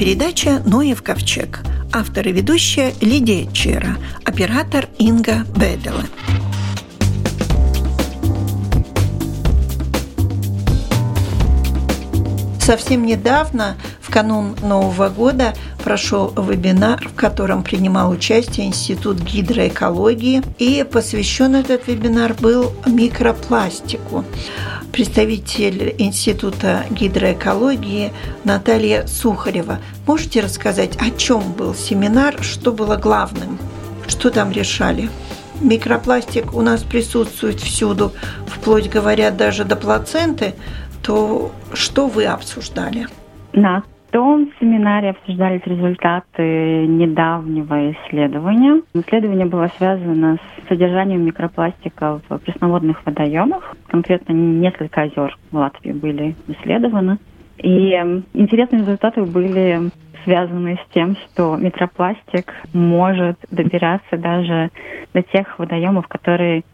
передача «Ноев ковчег». Автор и ведущая Лидия Чера, оператор Инга Бедела. Совсем недавно, в канун Нового года, прошел вебинар, в котором принимал участие Институт гидроэкологии, и посвящен этот вебинар был микропластику. Представитель Института гидроэкологии Наталья Сухарева. Можете рассказать, о чем был семинар, что было главным, что там решали? Микропластик у нас присутствует всюду, вплоть говорят даже до плаценты, то что вы обсуждали? На том семинаре обсуждались результаты недавнего исследования. Исследование было связано с содержанием микропластика в пресноводных водоемах. Конкретно несколько озер в Латвии были исследованы. И интересные результаты были связаны с тем, что микропластик может добираться даже до тех водоемов, которые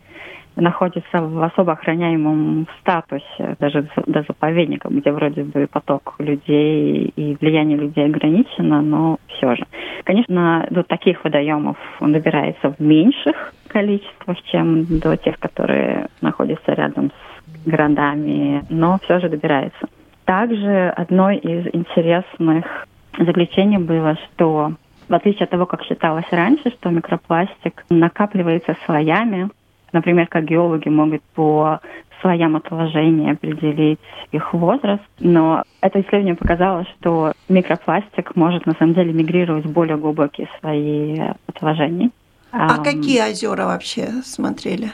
находится в особо охраняемом статусе, даже до заповедника, где вроде бы поток людей и влияние людей ограничено, но все же. Конечно, до таких водоемов он добирается в меньших количествах, чем до тех, которые находятся рядом с городами, но все же добирается. Также одной из интересных заключений было, что в отличие от того, как считалось раньше, что микропластик накапливается слоями, Например, как геологи могут по слоям отложения определить их возраст, но это исследование показало, что микропластик может на самом деле мигрировать в более глубокие слои отложений. А um, какие озера вообще смотрели?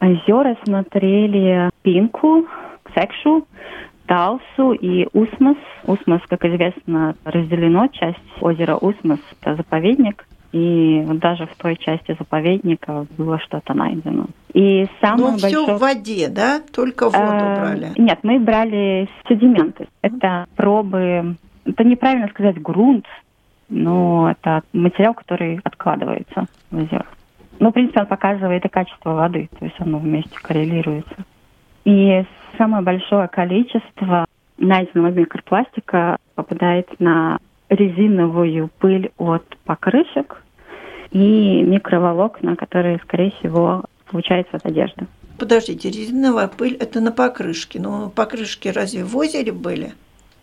Озера смотрели Пинку, Секшу, Талсу и Усмас. Усмас, как известно, разделено. Часть озера Усмас – это заповедник, и даже в той части заповедника было что-то найдено. И самое Но большое... все в воде, да? Только воду э, брали? Нет, мы брали седименты. Это пробы... Это неправильно сказать грунт, но это материал, который откладывается в озерах. Ну, в принципе, он показывает и качество воды, то есть оно вместе коррелируется. И самое большое количество найденного микропластика попадает на резиновую пыль от покрышек и микроволокна, которые, скорее всего, получаются от одежды. Подождите, резиновая пыль – это на покрышке. Но покрышки разве в озере были?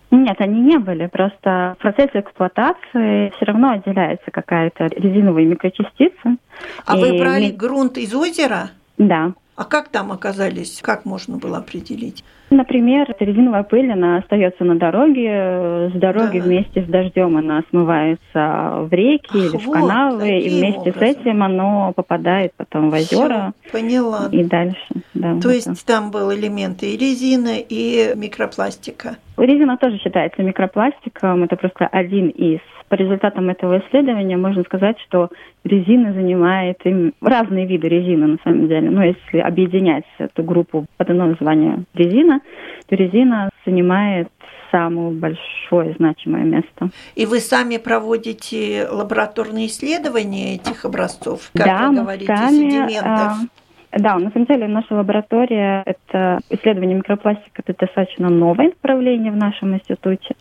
Нет, они не были. Просто в процессе эксплуатации все равно отделяется какая-то резиновая микрочастица. А и... вы брали грунт из озера? Да. А как там оказались? Как можно было определить? Например, резиновая пыль, она остается на дороге, с дороги да. вместе с дождем она смывается в реки Ах, или в вот, канавы, и вместе образом. с этим оно попадает потом в озера. Всё, поняла. И дальше. Да, То есть там был элементы и резины, и микропластика. Резина тоже считается микропластиком, это просто один из по результатам этого исследования можно сказать, что резина занимает им разные виды резины на самом деле. Но если объединять эту группу под одно название резина, то резина занимает самое большое значимое место. И вы сами проводите лабораторные исследования этих образцов, как да, вы говорите, сами, sedimентов? А, да, на самом деле наша лаборатория, это исследование микропластика, это достаточно новое направление в нашем институте.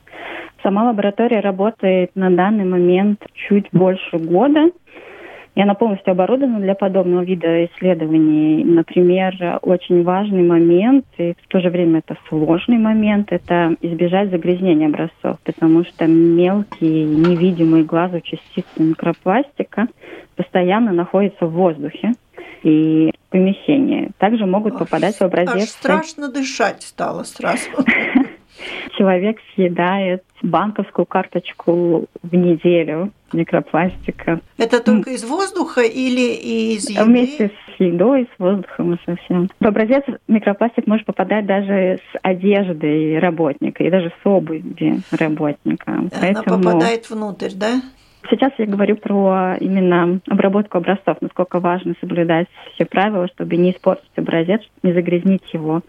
Сама лаборатория работает на данный момент чуть больше года. И она полностью оборудована для подобного вида исследований. Например, очень важный момент, и в то же время это сложный момент, это избежать загрязнения образцов, потому что мелкие, невидимые глазу частицы микропластика постоянно находятся в воздухе и помещении. Также могут попадать в образец. Аж страшно дышать стало сразу. Человек съедает банковскую карточку в неделю микропластика. Это только из воздуха или из еды? Вместе с едой, с воздухом и совсем. В образец микропластик может попадать даже с одеждой работника и даже с обувью работника. Она Поэтому... попадает внутрь, да? Сейчас я говорю про именно обработку образцов, насколько важно соблюдать все правила, чтобы не испортить образец, не загрязнить его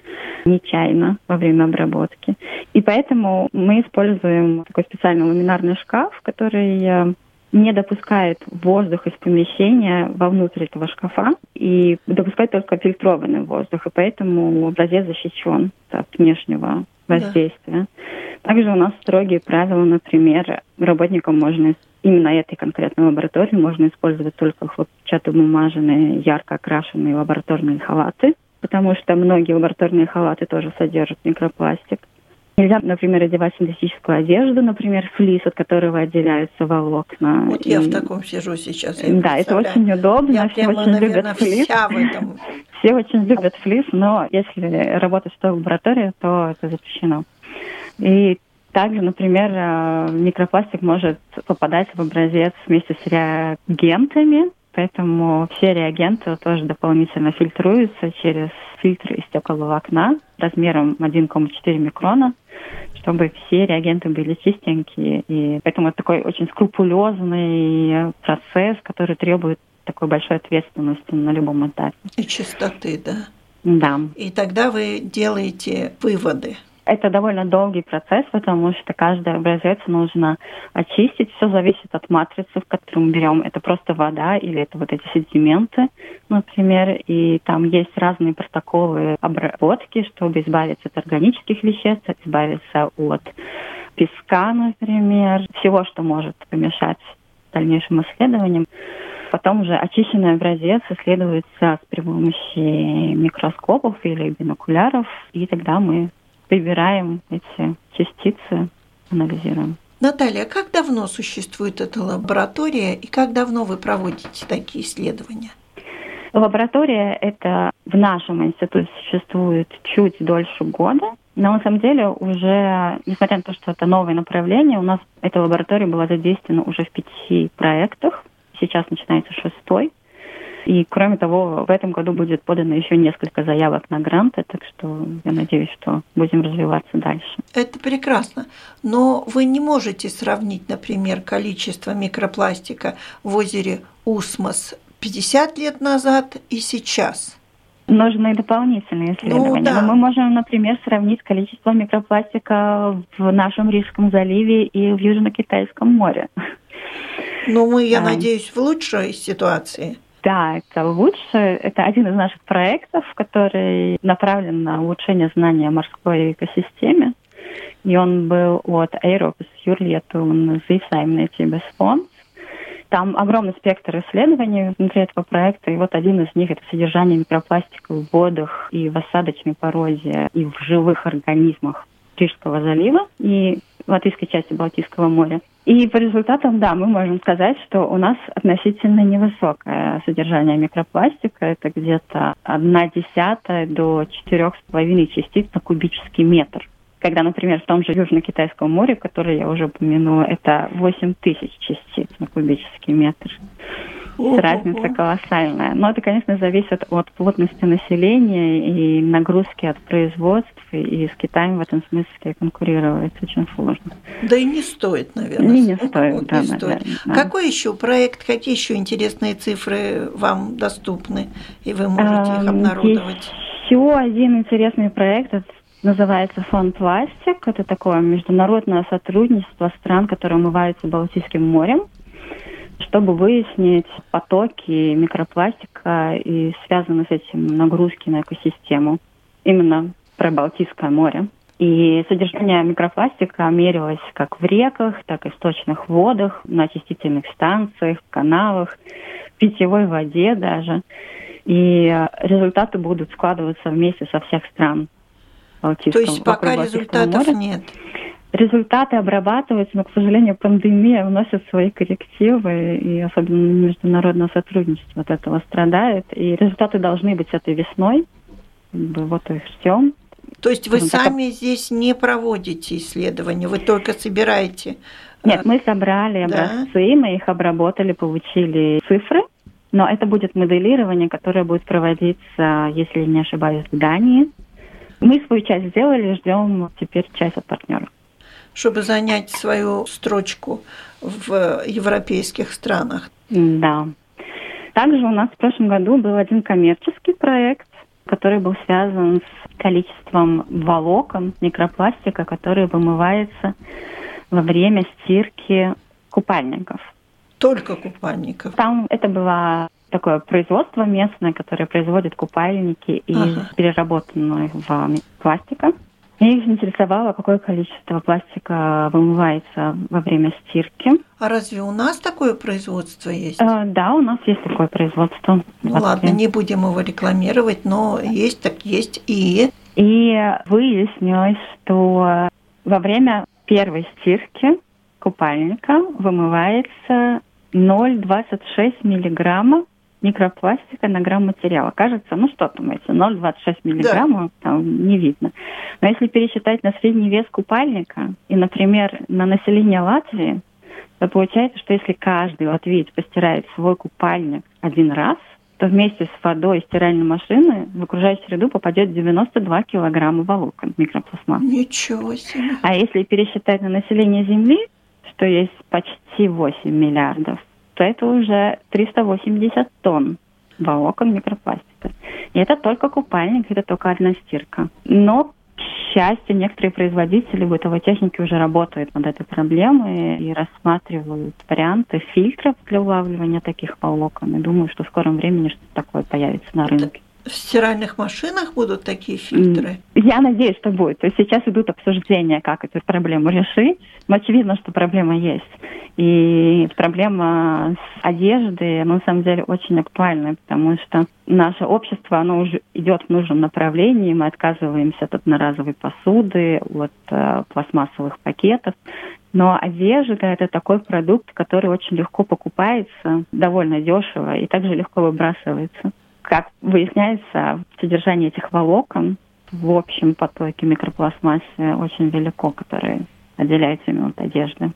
нечаянно во время обработки. И поэтому мы используем такой специальный ламинарный шкаф, который э, не допускает воздух из помещения вовнутрь этого шкафа и допускает только фильтрованный воздух, и поэтому образец защищен от внешнего воздействия. Да. Также у нас строгие правила, например, работникам можно именно этой конкретной лаборатории можно использовать только хлопчатобумажные, ярко окрашенные лабораторные халаты, потому что многие лабораторные халаты тоже содержат микропластик. Нельзя, например, одевать синтетическую одежду, например, флис, от которого отделяются волокна. Вот и... я в таком сижу сейчас. да, это очень удобно. Я все прямо, очень наверное, любят флис. Вся в этом. Все очень любят флис, но если работать в той лаборатории, то это запрещено. И также, например, э, микропластик может попадать в образец вместе с реагентами, поэтому все реагенты тоже дополнительно фильтруются через фильтры из стекловолокна размером 1,4 микрона, чтобы все реагенты были чистенькие. И поэтому это такой очень скрупулезный процесс, который требует такой большой ответственности на любом этапе. И чистоты, да? Да. И тогда вы делаете выводы. Это довольно долгий процесс, потому что каждый образец нужно очистить. Все зависит от матрицы, в которую мы берем. Это просто вода или это вот эти седименты, например. И там есть разные протоколы обработки, чтобы избавиться от органических веществ, избавиться от песка, например, всего, что может помешать дальнейшим исследованиям. Потом уже очищенный образец исследуется при помощи микроскопов или бинокуляров, и тогда мы прибираем эти частицы, анализируем. Наталья, как давно существует эта лаборатория и как давно вы проводите такие исследования? Лаборатория это в нашем институте существует чуть дольше года, но на самом деле уже, несмотря на то, что это новое направление, у нас эта лаборатория была задействована уже в пяти проектах. Сейчас начинается шестой. И, кроме того, в этом году будет подано еще несколько заявок на гранты, так что я надеюсь, что будем развиваться дальше. Это прекрасно. Но вы не можете сравнить, например, количество микропластика в озере Усмос 50 лет назад и сейчас. Нужны дополнительные исследования. Ну, да. Но мы можем, например, сравнить количество микропластика в нашем Рижском заливе и в Южно-Китайском море. Ну, мы, я а. надеюсь, в лучшей ситуации. Да, это лучше. Это один из наших проектов, который направлен на улучшение знания о морской экосистеме. И он был от Eiropas Юрлиету Зивсаймнетибес фонд. Там огромный спектр исследований внутри этого проекта, и вот один из них – это содержание микропластика в водах и в осадочной породе, и в живых организмах Рижского залива и латвийской части Балтийского моря. И по результатам, да, мы можем сказать, что у нас относительно невысокое содержание микропластика. Это где-то одна десятая до четырех с половиной частиц на кубический метр. Когда, например, в том же Южно-Китайском море, которое я уже упомянула, это 8 тысяч частиц на кубический метр. Разница колоссальная. Но это, конечно, зависит от плотности населения и нагрузки от производств. И с Китаем в этом смысле конкурировать очень сложно. Да и не стоит, наверное. И не стоит, вот, да, не наверное, стоит. Да. Какой еще проект, какие еще интересные цифры вам доступны, и вы можете их обнародовать? Еще один интересный проект называется Фонд Пластик. Это такое международное сотрудничество стран, которые умываются Балтийским морем чтобы выяснить потоки микропластика и связанные с этим нагрузки на экосистему. Именно про Балтийское море. И содержание микропластика мерилось как в реках, так и в сточных водах, на очистительных станциях, каналах, в питьевой воде даже. И результаты будут складываться вместе со всех стран Балтийского То есть пока результатов моря. нет? Результаты обрабатываются, но, к сожалению, пандемия вносит свои коррективы, и особенно международное сотрудничество от этого страдает. И результаты должны быть этой весной. Вот их ждем. То есть вы сами так... здесь не проводите исследования, вы только собираете? Нет, мы собрали образцы, да? мы их обработали, получили цифры, но это будет моделирование, которое будет проводиться, если не ошибаюсь, в Дании. Мы свою часть сделали, ждем теперь часть от партнеров чтобы занять свою строчку в европейских странах. Да. Также у нас в прошлом году был один коммерческий проект, который был связан с количеством волокон микропластика, который вымывается во время стирки купальников. Только купальников? Там это было такое производство местное, которое производит купальники из ага. переработанного пластика. Меня их интересовало, какое количество пластика вымывается во время стирки. А разве у нас такое производство есть? Э, да, у нас есть такое производство. Ну ладно, не будем его рекламировать, но есть так есть и... И выяснилось, что во время первой стирки купальника вымывается 0,26 миллиграмма микропластика на грамм материала. Кажется, ну что там, если 0,26 миллиграммов, да. там не видно. Но если пересчитать на средний вес купальника и, например, на население Латвии, то получается, что если каждый латвиец постирает свой купальник один раз, то вместе с водой и стиральной машины в окружающую среду попадет 92 килограмма волокон микропластмасс. Ничего себе. А если пересчитать на население Земли, что есть почти 8 миллиардов, то это уже 380 тонн волокон микропластика. И это только купальник, это только одна стирка. Но, к счастью, некоторые производители бытовой техники уже работают над этой проблемой и рассматривают варианты фильтров для улавливания таких волокон. И думаю, что в скором времени что-то такое появится на рынке. В стиральных машинах будут такие фильтры? Я надеюсь, что будет. То есть сейчас идут обсуждения, как эту проблему решить. Но очевидно, что проблема есть. И проблема с одеждой, она на самом деле очень актуальна, потому что наше общество, оно уже идет в нужном направлении. Мы отказываемся от одноразовой посуды, от э, пластмассовых пакетов. Но одежда – это такой продукт, который очень легко покупается, довольно дешево и также легко выбрасывается. Как выясняется, содержание этих волокон в общем потоке микропластмассы очень велико, которые отделяются именно от одежды.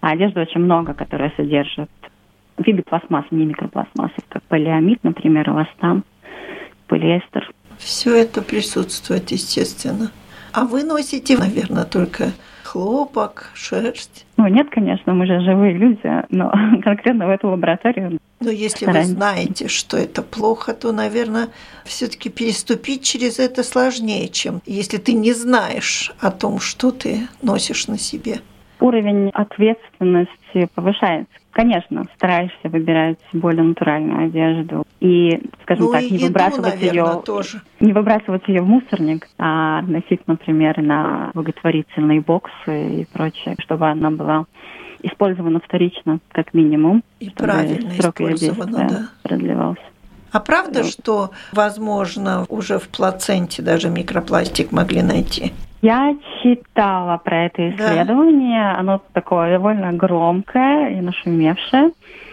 А одежды очень много, которая содержит виды пластмассы, не микропластмассы, как полиамид, например, эластан, полиэстер. Все это присутствует, естественно. А вы носите, наверное, только хлопок, шерсть? Ну, нет, конечно, мы же живые люди, но конкретно в эту лабораторию но если стараемся. вы знаете, что это плохо, то, наверное, все-таки переступить через это сложнее, чем если ты не знаешь о том, что ты носишь на себе. Уровень ответственности повышается. Конечно, стараешься выбирать более натуральную одежду и, скажем ну, так, не еду, выбрасывать наверное, ее, тоже. не выбрасывать ее в мусорник, а носить, например, на благотворительные боксы и прочее, чтобы она была использована вторично, как минимум. И правильно срок использована, да. продлевался. А правда, что, возможно, уже в плаценте даже микропластик могли найти? Я читала про это исследование. Да. Оно такое довольно громкое и нашумевшее.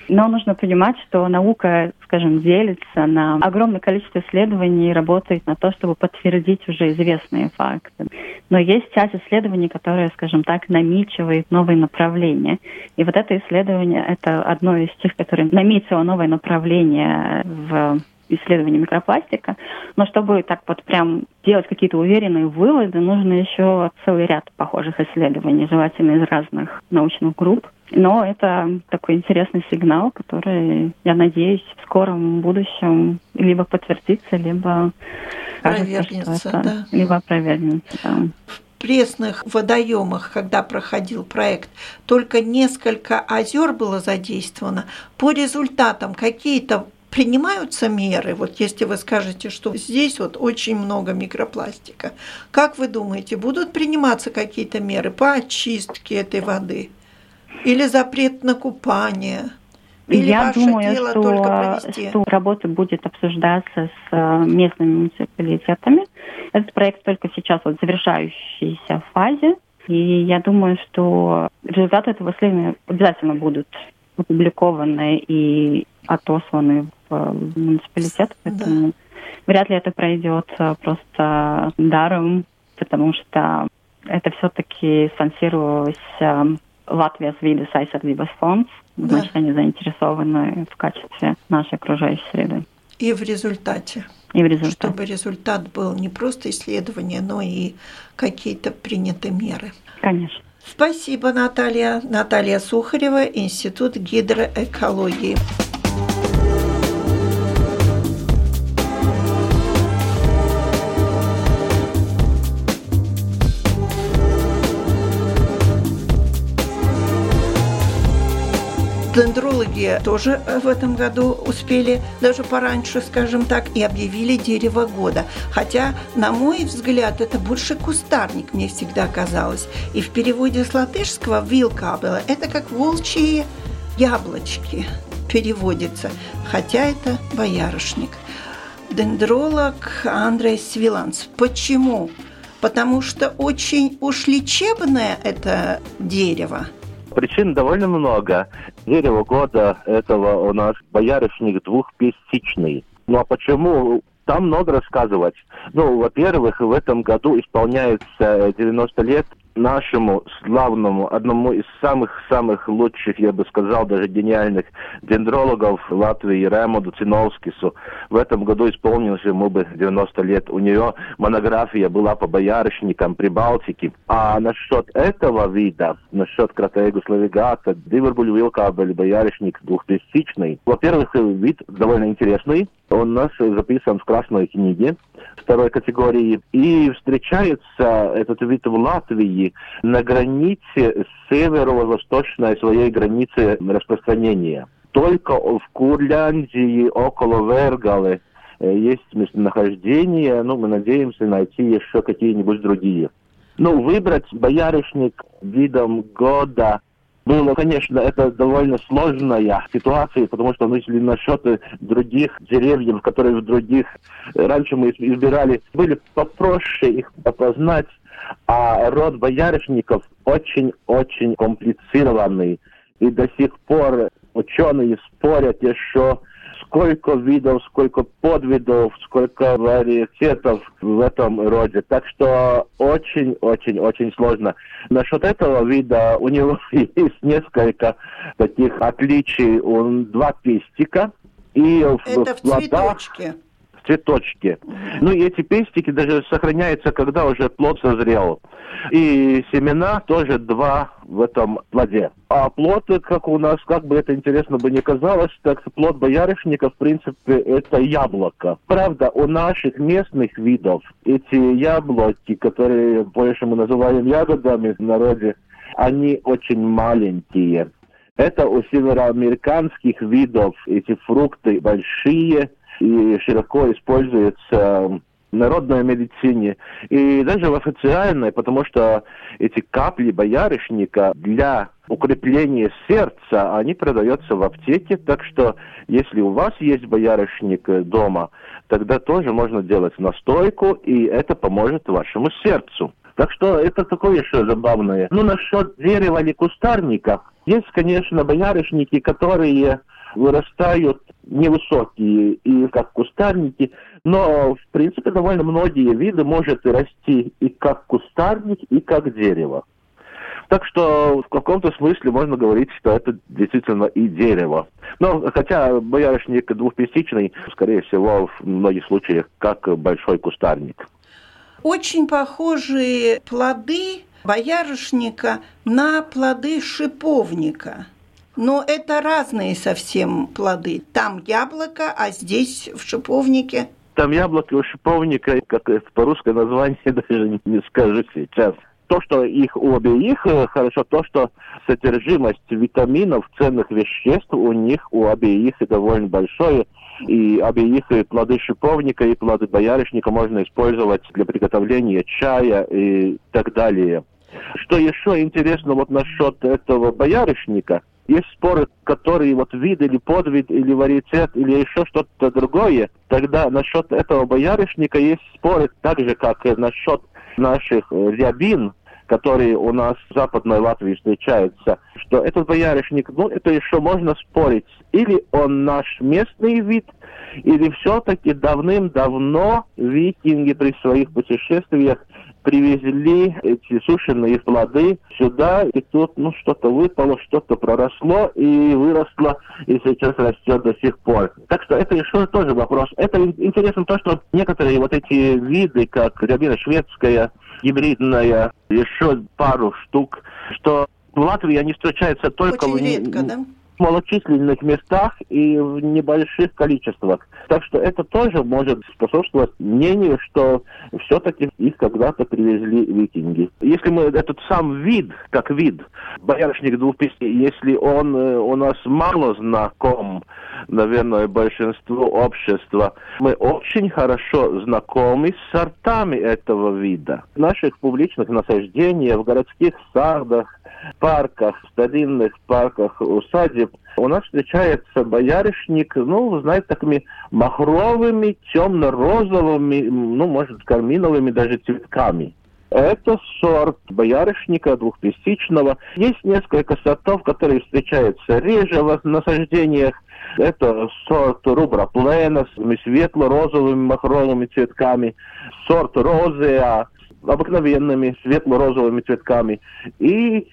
Но нужно понимать, что наука, скажем, делится на огромное количество исследований и работает на то, чтобы подтвердить уже известные факты. Но есть часть исследований, которые, скажем так, намечивает новые направления. И вот это исследование — это одно из тех, которые наметило новое направление в исследований микропластика. Но чтобы так вот прям делать какие-то уверенные выводы, нужно еще целый ряд похожих исследований, желательно из разных научных групп. Но это такой интересный сигнал, который, я надеюсь, в скором будущем либо подтвердится, либо опровергнется, это, да. либо опровергнется, да пресных водоемах, когда проходил проект, только несколько озер было задействовано. По результатам какие-то принимаются меры, вот если вы скажете, что здесь вот очень много микропластика, как вы думаете, будут приниматься какие-то меры по очистке этой воды? Или запрет на купание? Или Я думаю, что, что работа будет обсуждаться с э, местными муниципалитетами. Этот проект только сейчас вот в завершающейся фазе. И я думаю, что результаты этого исследования обязательно будут опубликованы и отосланы муниципалитет, поэтому да. вряд ли это пройдет э, просто даром, потому что это все-таки спонсировалось э, Латвия с вида Сайсардибас фонд, да. значит, они заинтересованы в качестве нашей окружающей среды. И в результате. И в результате. Чтобы результат был не просто исследование, но и какие-то приняты меры. Конечно. Спасибо, Наталья. Наталья Сухарева, Институт гидроэкологии. Дендрологи тоже в этом году успели, даже пораньше, скажем так, и объявили дерево года. Хотя, на мой взгляд, это больше кустарник, мне всегда казалось. И в переводе с латышского «вилкабела» это как волчьи яблочки переводится, хотя это боярышник. Дендролог Андрей Свиланс. Почему? Потому что очень уж лечебное это дерево. Причин довольно много. Дерево года этого у нас боярышник двухпестичный. Ну а почему? Там много рассказывать. Ну, во-первых, в этом году исполняется 90 лет нашему славному, одному из самых-самых лучших, я бы сказал, даже гениальных дендрологов Латвии Ремоду Циновскису. В этом году исполнилось ему бы 90 лет. У нее монография была по боярышникам Прибалтики. А насчет этого вида, насчет Кратегус лавигата, Дивербуль Вилкабель, боярышник двухтысячный, во-первых, вид довольно интересный. Он у нас записан в Красной книге второй категории. И встречается этот вид в Латвии на границе северо-восточной своей границы распространения. Только в Курляндии, около Вергалы, э, есть местонахождение, ну, мы надеемся найти еще какие-нибудь другие. Ну, выбрать боярышник видом года – было, конечно, это довольно сложная ситуация, потому что, ну, если насчет других деревьев, которые в других, раньше мы избирали, были попроще их опознать, а род боярышников очень-очень комплицированный. И до сих пор ученые спорят еще сколько видов, сколько подвидов, сколько вариететов в этом роде. Так что очень-очень-очень сложно. Насчет этого вида у него есть несколько таких отличий. Он два пестика. И Это в, в плодах, цветочке цветочки. Ну и эти пестики даже сохраняются, когда уже плод созрел. И семена тоже два в этом плоде. А плод, как у нас, как бы это интересно бы не казалось, так плод боярышника, в принципе, это яблоко. Правда, у наших местных видов эти яблоки, которые больше мы называем ягодами в народе, они очень маленькие. Это у североамериканских видов эти фрукты большие, и широко используется народной медицине и даже в официальной, потому что эти капли боярышника для укрепления сердца, они продаются в аптеке, так что если у вас есть боярышник дома, тогда тоже можно делать настойку, и это поможет вашему сердцу. Так что это такое еще забавное. Ну, насчет дерева или кустарника, есть, конечно, боярышники, которые вырастают невысокие и как кустарники, но в принципе довольно многие виды может расти и как кустарник, и как дерево. Так что в каком-то смысле можно говорить, что это действительно и дерево. Но хотя боярышник двухпестичный, скорее всего, в многих случаях как большой кустарник. Очень похожие плоды боярышника на плоды шиповника. Но это разные совсем плоды. Там яблоко, а здесь в шиповнике. Там яблоко у шиповника, как по-русски название даже не скажу сейчас. То, что их у обеих э, хорошо, то, что содержимость витаминов, ценных веществ у них у обеих довольно большое. И обеих и плоды шиповника, и плоды боярышника можно использовать для приготовления чая и так далее. Что еще интересно вот насчет этого боярышника – есть споры, которые вот вид или подвид, или варитет, или еще что-то другое, тогда насчет этого боярышника есть споры так же, как и насчет наших э, рябин, которые у нас в Западной Латвии встречаются, что этот боярышник, ну, это еще можно спорить. Или он наш местный вид, или все-таки давным-давно викинги при своих путешествиях привезли эти сушеные плоды сюда, и тут ну, что-то выпало, что-то проросло и выросло, и сейчас растет до сих пор. Так что это еще тоже вопрос. Это интересно то, что некоторые вот эти виды, как рябина шведская, гибридная, еще пару штук, что в Латвии они встречаются только Очень в... редко, да? Малочисленных местах и в небольших количествах. Так что это тоже может способствовать мнению, что все-таки их когда-то привезли викинги. Если мы этот сам вид, как вид, боярышник двухпестей, если он э, у нас мало знаком, наверное, большинству общества, мы очень хорошо знакомы с сортами этого вида. В наших публичных насаждениях, в городских садах, парках, старинных парках, усадеб, у нас встречается боярышник, ну, знаете, такими махровыми, темно-розовыми, ну, может, карминовыми даже цветками. Это сорт боярышника двухтысячного. Есть несколько сортов, которые встречаются реже в насаждениях. Это сорт рубра плена с светло-розовыми махровыми цветками, сорт розеа обыкновенными светло-розовыми цветками и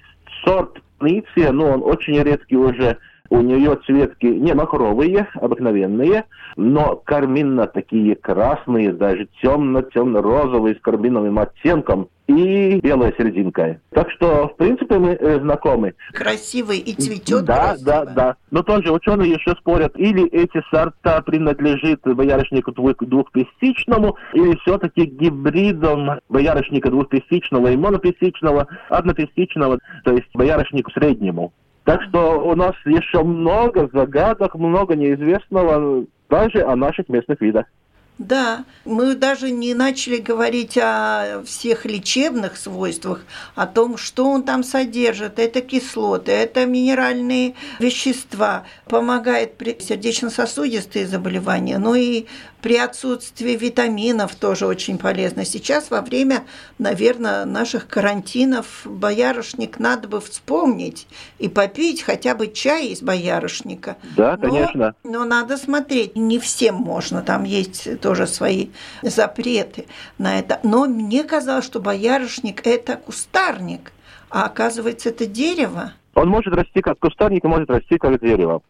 сорт Ниция, ну, он очень редкий уже. У нее цветки не махровые, обыкновенные, но карминно такие красные, даже темно-темно-розовые с карминовым оттенком и белая серединка. Так что, в принципе, мы э, знакомы. Красивый и цветет Да, красиво. да, да. Но тоже ученые еще спорят, или эти сорта принадлежит боярышнику двухпестичному, или все-таки гибридом боярышника двухпестичного и монопестичного, однопестичного, то есть боярышнику среднему. Так что у нас еще много загадок, много неизвестного даже о наших местных видах. Да, мы даже не начали говорить о всех лечебных свойствах, о том, что он там содержит. Это кислоты, это минеральные вещества, помогает при сердечно-сосудистые заболевания, но и при отсутствии витаминов тоже очень полезно. Сейчас во время, наверное, наших карантинов боярышник надо бы вспомнить и попить хотя бы чай из боярышника. Да, конечно. Но, но надо смотреть, не всем можно, там есть тоже свои запреты на это. Но мне казалось, что боярышник – это кустарник, а оказывается, это дерево. Он может расти как кустарник, может расти как дерево.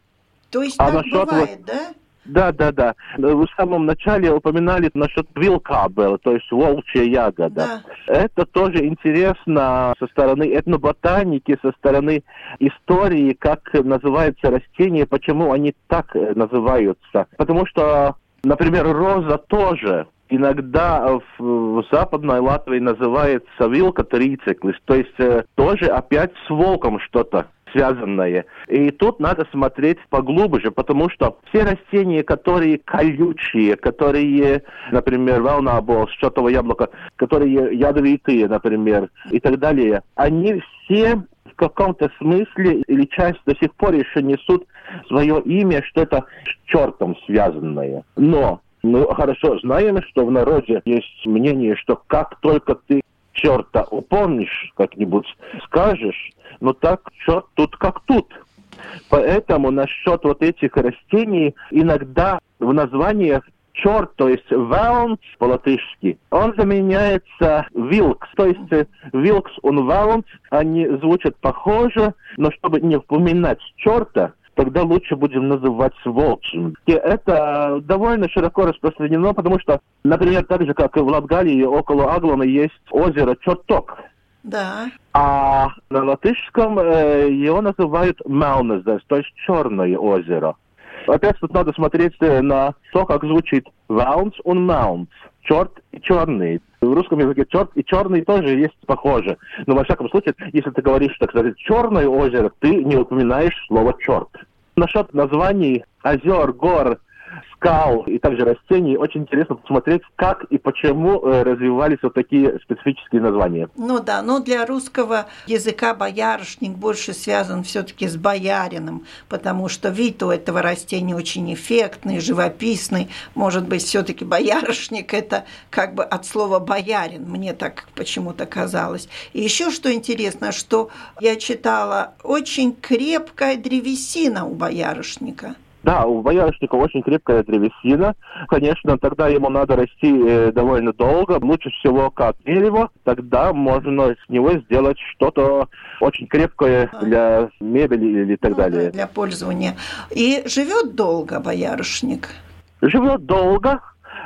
То есть а так бывает, вот... да? Да, да, да. Вы в самом начале упоминали насчет вилка было, то есть волчья ягода. Да. Это тоже интересно со стороны этноботаники, со стороны истории, как называются растения, почему они так э, называются. Потому что, например, роза тоже иногда в, в западной Латвии называется вилка трициклис, то есть э, тоже опять с волком что-то связанное. И тут надо смотреть поглубже, потому что все растения, которые колючие, которые, например, волнобол, счетовое яблоко, которые ядовитые, например, и так далее, они все в каком-то смысле или часть до сих пор еще несут свое имя, что это с чертом связанное. Но мы хорошо знаем, что в народе есть мнение, что как только ты черта упомнишь, как-нибудь скажешь, ну так черт тут как тут. Поэтому насчет вот этих растений иногда в названиях черт, то есть ваунс по-латышски, он заменяется вилкс, то есть вилкс и ваунс, они звучат похоже, но чтобы не упоминать черта, тогда лучше будем называть волчьим. И это довольно широко распространено, потому что, например, так же, как и в Латгалии, около Аглона есть озеро Черток. Да. А на латышском э, его называют Мелнездес, то есть Черное озеро. Опять тут надо смотреть э, на то, как звучит Ваунс и Маунс. Черт и черный. В русском языке черт и черный тоже есть похоже. Но во всяком случае, если ты говоришь, так сказать, черное озеро, ты не упоминаешь слово черт. Насчет названий озер, гор, скал и также растений. Очень интересно посмотреть, как и почему э, развивались вот такие специфические названия. Ну да, но для русского языка боярышник больше связан все-таки с боярином, потому что вид у этого растения очень эффектный, живописный. Может быть, все-таки боярышник это как бы от слова боярин, мне так почему-то казалось. И еще что интересно, что я читала, очень крепкая древесина у боярышника. Да, у боярышника очень крепкая древесина. Конечно, тогда ему надо расти э, довольно долго. Лучше всего как дерево. Тогда можно с него сделать что-то очень крепкое для мебели или так ну, далее. Для пользования. И живет долго боярышник? Живет долго.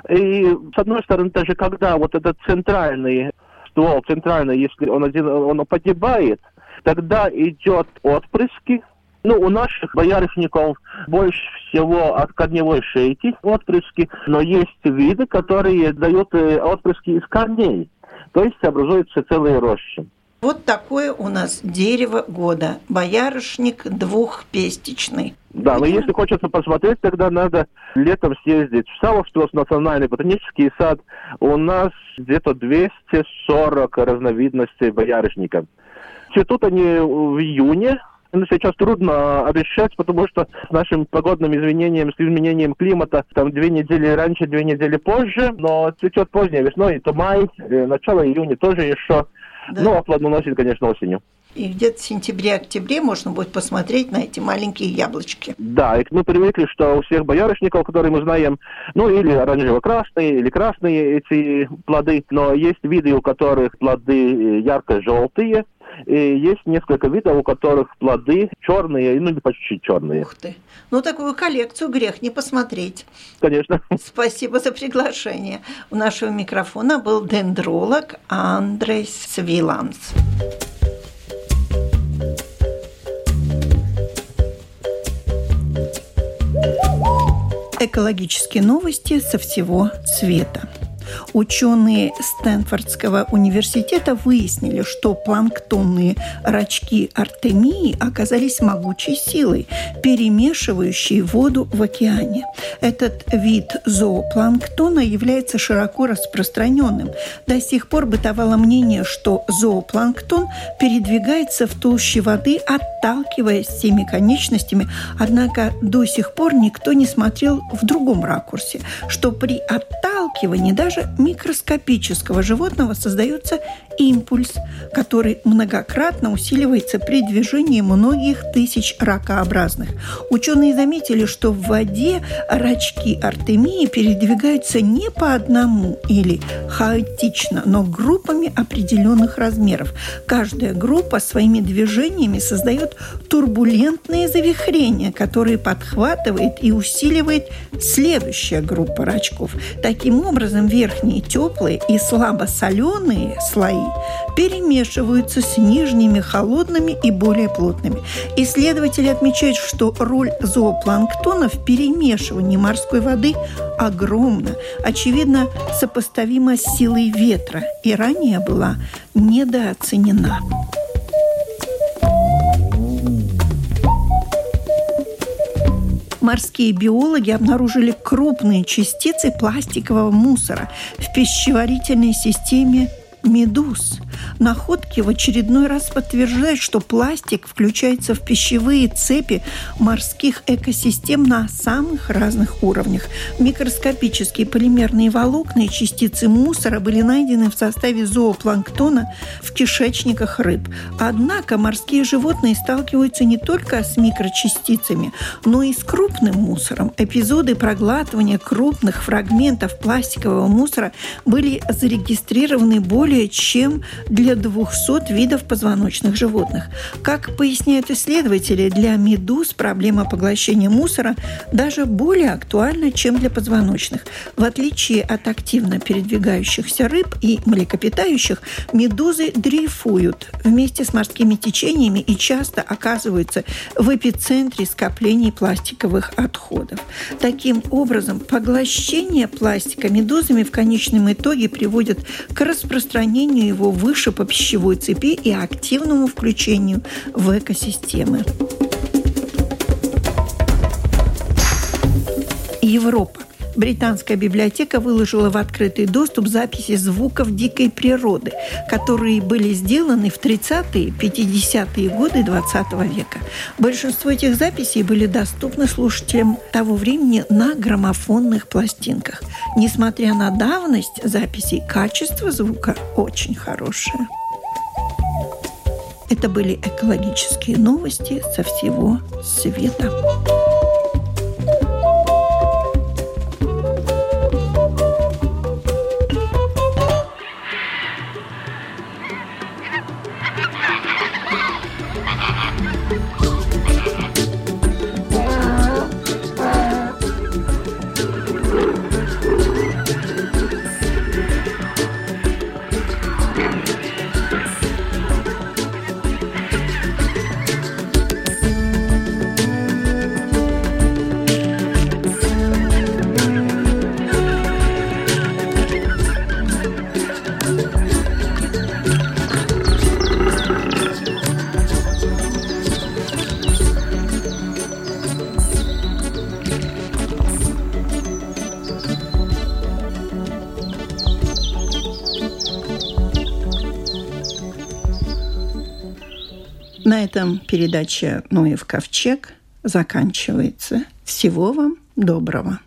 И, с одной стороны, даже когда вот этот центральный ствол, центральный, если он один, он погибает, тогда идет отпрыски, Ну, у наших боярышников больше всего от корневой шейки отпрыски, но есть виды, которые дают э, отпрыски из корней. То есть образуются целые рощи. Вот такое у нас дерево года. Боярышник двухпестичный. Да, но если хочется посмотреть, тогда надо летом съездить в Саловстрос, национальный ботанический сад. У нас где-то 240 разновидностей боярышника. Цветут они в июне, ну, сейчас трудно обещать, потому что с нашим погодным изменением, с изменением климата, там две недели раньше, две недели позже, но цветет поздней весной, то май, э, начало июня тоже еще да. Ну, а плодоносит, конечно, осенью. И где-то в сентябре-октябре можно будет посмотреть на эти маленькие яблочки. Да, и мы привыкли, что у всех боярышников, которые мы знаем, ну или оранжево-красные, или красные эти плоды, но есть виды, у которых плоды ярко-желтые, и есть несколько видов, у которых плоды черные, ну не почти черные. Ух ты. Ну такую коллекцию грех не посмотреть. Конечно. Спасибо за приглашение. У нашего микрофона был дендролог Андрей Свиланс. Экологические новости со всего света. Ученые Стэнфордского университета выяснили, что планктонные рачки артемии оказались могучей силой, перемешивающей воду в океане. Этот вид зоопланктона является широко распространенным. До сих пор бытовало мнение, что зоопланктон передвигается в толще воды, отталкиваясь всеми конечностями, однако до сих пор никто не смотрел в другом ракурсе, что при отталкивании даже микроскопического животного создается импульс, который многократно усиливается при движении многих тысяч ракообразных. Ученые заметили, что в воде рачки артемии передвигаются не по одному или хаотично, но группами определенных размеров. Каждая группа своими движениями создает турбулентные завихрения, которые подхватывает и усиливает следующая группа рачков. Таким образом, верхние теплые и слабо соленые слои перемешиваются с нижними холодными и более плотными. Исследователи отмечают, что роль зоопланктона в перемешивании морской воды огромна, очевидно, сопоставима с силой ветра и ранее была недооценена. Морские биологи обнаружили крупные частицы пластикового мусора в пищеварительной системе медуз. Находки в очередной раз подтверждают, что пластик включается в пищевые цепи морских экосистем на самых разных уровнях. Микроскопические полимерные волокна и частицы мусора были найдены в составе зоопланктона в кишечниках рыб. Однако морские животные сталкиваются не только с микрочастицами, но и с крупным мусором. Эпизоды проглатывания крупных фрагментов пластикового мусора были зарегистрированы более чем для 200 видов позвоночных животных. Как поясняют исследователи, для медуз проблема поглощения мусора даже более актуальна, чем для позвоночных. В отличие от активно передвигающихся рыб и млекопитающих, медузы дрейфуют вместе с морскими течениями и часто оказываются в эпицентре скоплений пластиковых отходов. Таким образом, поглощение пластика медузами в конечном итоге приводит к распространению его выше по пищевой цепи и активному включению в экосистемы. Европа. Британская библиотека выложила в открытый доступ записи звуков дикой природы, которые были сделаны в 30-е, 50-е годы 20 века. Большинство этих записей были доступны слушателям того времени на граммофонных пластинках. Несмотря на давность записей, качество звука очень хорошее. Это были экологические новости со всего света. На этом передача «Ноев ковчег» заканчивается. Всего вам доброго.